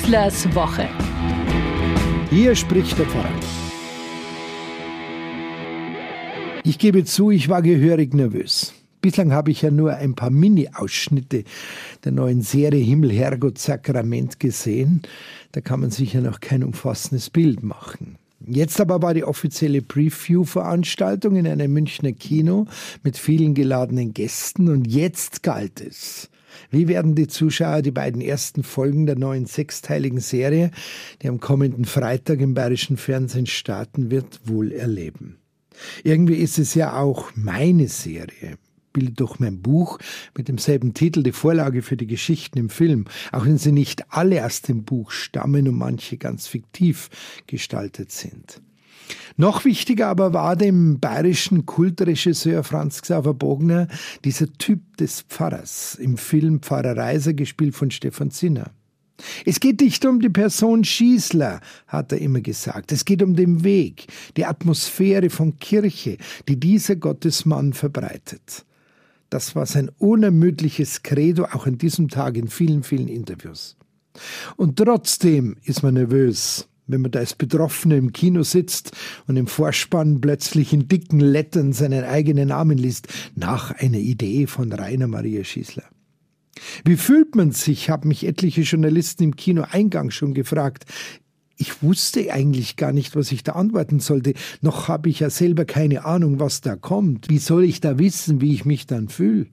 Schießlers Woche. Hier spricht der Pfarrer. Ich gebe zu, ich war gehörig nervös. Bislang habe ich ja nur ein paar Mini-Ausschnitte der neuen Serie Himmel, Herrgott, Sakrament gesehen. Da kann man sich ja noch kein umfassendes Bild machen. Jetzt aber war die offizielle Preview-Veranstaltung in einem Münchner Kino mit vielen geladenen Gästen und jetzt galt es. Wie werden die Zuschauer die beiden ersten Folgen der neuen sechsteiligen Serie, die am kommenden Freitag im bayerischen Fernsehen starten wird, wohl erleben? Irgendwie ist es ja auch meine Serie bildet doch mein Buch mit demselben Titel die Vorlage für die Geschichten im Film, auch wenn sie nicht alle aus dem Buch stammen und manche ganz fiktiv gestaltet sind. Noch wichtiger aber war dem bayerischen Kultregisseur Franz Xaver Bogner dieser Typ des Pfarrers im Film Pfarrer Reiser, gespielt von Stefan Zinner. Es geht nicht um die Person Schießler, hat er immer gesagt. Es geht um den Weg, die Atmosphäre von Kirche, die dieser Gottesmann verbreitet. Das war sein unermüdliches Credo auch an diesem Tag in vielen, vielen Interviews. Und trotzdem ist man nervös, wenn man da als Betroffener im Kino sitzt und im Vorspann plötzlich in dicken Lettern seinen eigenen Namen liest, nach einer Idee von Rainer Maria Schießler. Wie fühlt man sich, haben mich etliche Journalisten im Kinoeingang schon gefragt ich wusste eigentlich gar nicht, was ich da antworten sollte. Noch habe ich ja selber keine Ahnung, was da kommt. Wie soll ich da wissen, wie ich mich dann fühle?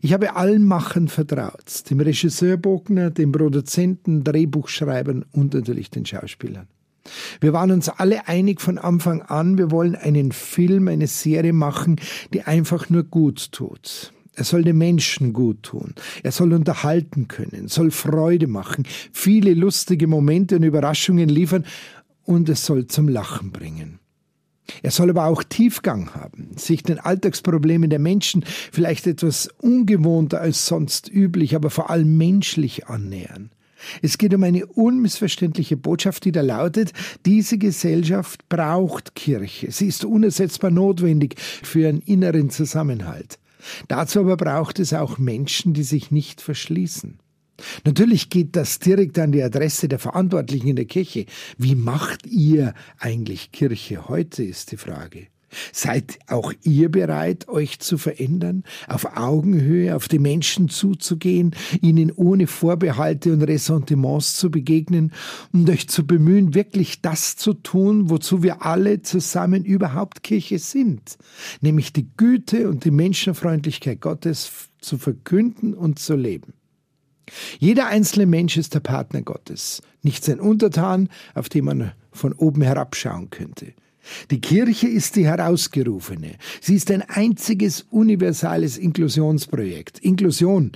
Ich habe allen Machern vertraut, dem Regisseur Bogner, dem Produzenten, Drehbuchschreibern und natürlich den Schauspielern. Wir waren uns alle einig von Anfang an, wir wollen einen Film, eine Serie machen, die einfach nur gut tut. Er soll den Menschen gut tun. Er soll unterhalten können, soll Freude machen, viele lustige Momente und Überraschungen liefern und es soll zum Lachen bringen. Er soll aber auch Tiefgang haben, sich den Alltagsproblemen der Menschen vielleicht etwas ungewohnter als sonst üblich, aber vor allem menschlich annähern. Es geht um eine unmissverständliche Botschaft, die da lautet, diese Gesellschaft braucht Kirche. Sie ist unersetzbar notwendig für ihren inneren Zusammenhalt. Dazu aber braucht es auch Menschen, die sich nicht verschließen. Natürlich geht das direkt an die Adresse der Verantwortlichen in der Kirche. Wie macht ihr eigentlich Kirche heute, ist die Frage. Seid auch ihr bereit, euch zu verändern, auf Augenhöhe auf die Menschen zuzugehen, ihnen ohne Vorbehalte und Ressentiments zu begegnen und euch zu bemühen, wirklich das zu tun, wozu wir alle zusammen überhaupt Kirche sind, nämlich die Güte und die Menschenfreundlichkeit Gottes zu verkünden und zu leben. Jeder einzelne Mensch ist der Partner Gottes, nicht sein Untertan, auf den man von oben herabschauen könnte. Die Kirche ist die Herausgerufene. Sie ist ein einziges universales Inklusionsprojekt. Inklusion,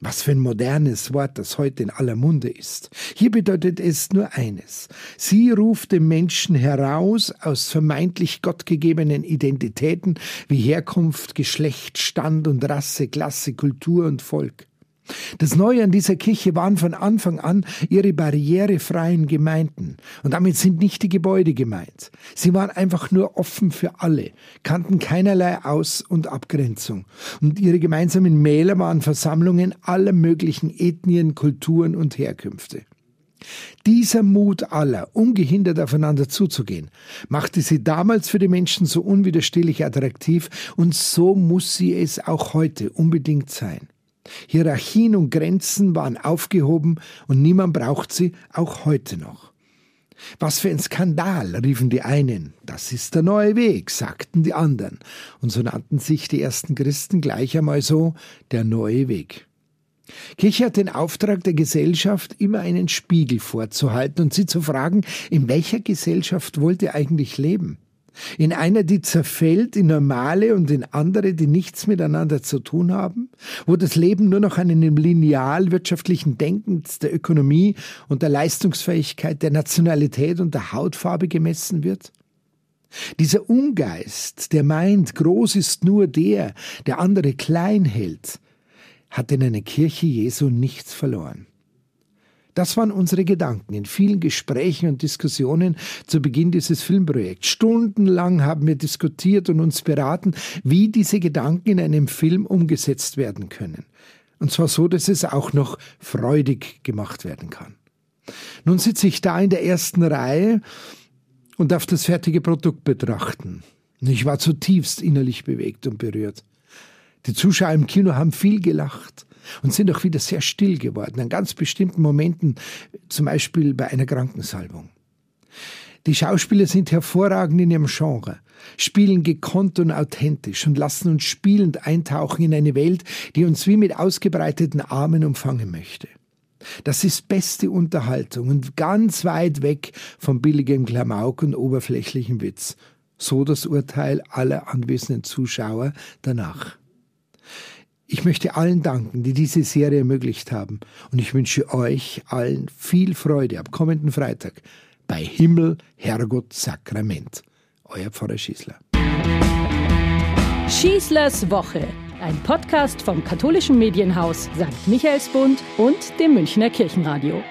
was für ein modernes Wort, das heute in aller Munde ist. Hier bedeutet es nur eines. Sie ruft den Menschen heraus aus vermeintlich gottgegebenen Identitäten wie Herkunft, Geschlecht, Stand und Rasse, Klasse, Kultur und Volk. Das Neue an dieser Kirche waren von Anfang an ihre barrierefreien Gemeinden. Und damit sind nicht die Gebäude gemeint. Sie waren einfach nur offen für alle, kannten keinerlei Aus- und Abgrenzung. Und ihre gemeinsamen Mähler waren Versammlungen aller möglichen Ethnien, Kulturen und Herkünfte. Dieser Mut aller, ungehindert aufeinander zuzugehen, machte sie damals für die Menschen so unwiderstehlich attraktiv und so muss sie es auch heute unbedingt sein. Hierarchien und Grenzen waren aufgehoben und niemand braucht sie auch heute noch. Was für ein Skandal, riefen die einen. Das ist der neue Weg, sagten die anderen. Und so nannten sich die ersten Christen gleich einmal so der neue Weg. Kirche hat den Auftrag der Gesellschaft, immer einen Spiegel vorzuhalten und sie zu fragen, in welcher Gesellschaft wollt ihr eigentlich leben? In einer, die zerfällt in normale und in andere, die nichts miteinander zu tun haben, wo das Leben nur noch an einem lineal wirtschaftlichen Denken der Ökonomie und der Leistungsfähigkeit, der Nationalität und der Hautfarbe gemessen wird? Dieser Ungeist, der meint, groß ist nur der, der andere klein hält, hat in einer Kirche Jesu nichts verloren. Das waren unsere Gedanken in vielen Gesprächen und Diskussionen zu Beginn dieses Filmprojekts. Stundenlang haben wir diskutiert und uns beraten, wie diese Gedanken in einem Film umgesetzt werden können. Und zwar so, dass es auch noch freudig gemacht werden kann. Nun sitze ich da in der ersten Reihe und darf das fertige Produkt betrachten. Ich war zutiefst innerlich bewegt und berührt. Die Zuschauer im Kino haben viel gelacht und sind auch wieder sehr still geworden, an ganz bestimmten Momenten, zum Beispiel bei einer Krankensalbung. Die Schauspieler sind hervorragend in ihrem Genre, spielen gekonnt und authentisch und lassen uns spielend eintauchen in eine Welt, die uns wie mit ausgebreiteten Armen umfangen möchte. Das ist beste Unterhaltung und ganz weit weg vom billigen Klamauk und oberflächlichen Witz. So das Urteil aller anwesenden Zuschauer danach. Ich möchte allen danken, die diese Serie ermöglicht haben. Und ich wünsche euch allen viel Freude ab kommenden Freitag bei Himmel, Herrgott, Sakrament. Euer Pfarrer Schießler. Schießlers Woche. Ein Podcast vom katholischen Medienhaus St. Michaelsbund und dem Münchner Kirchenradio.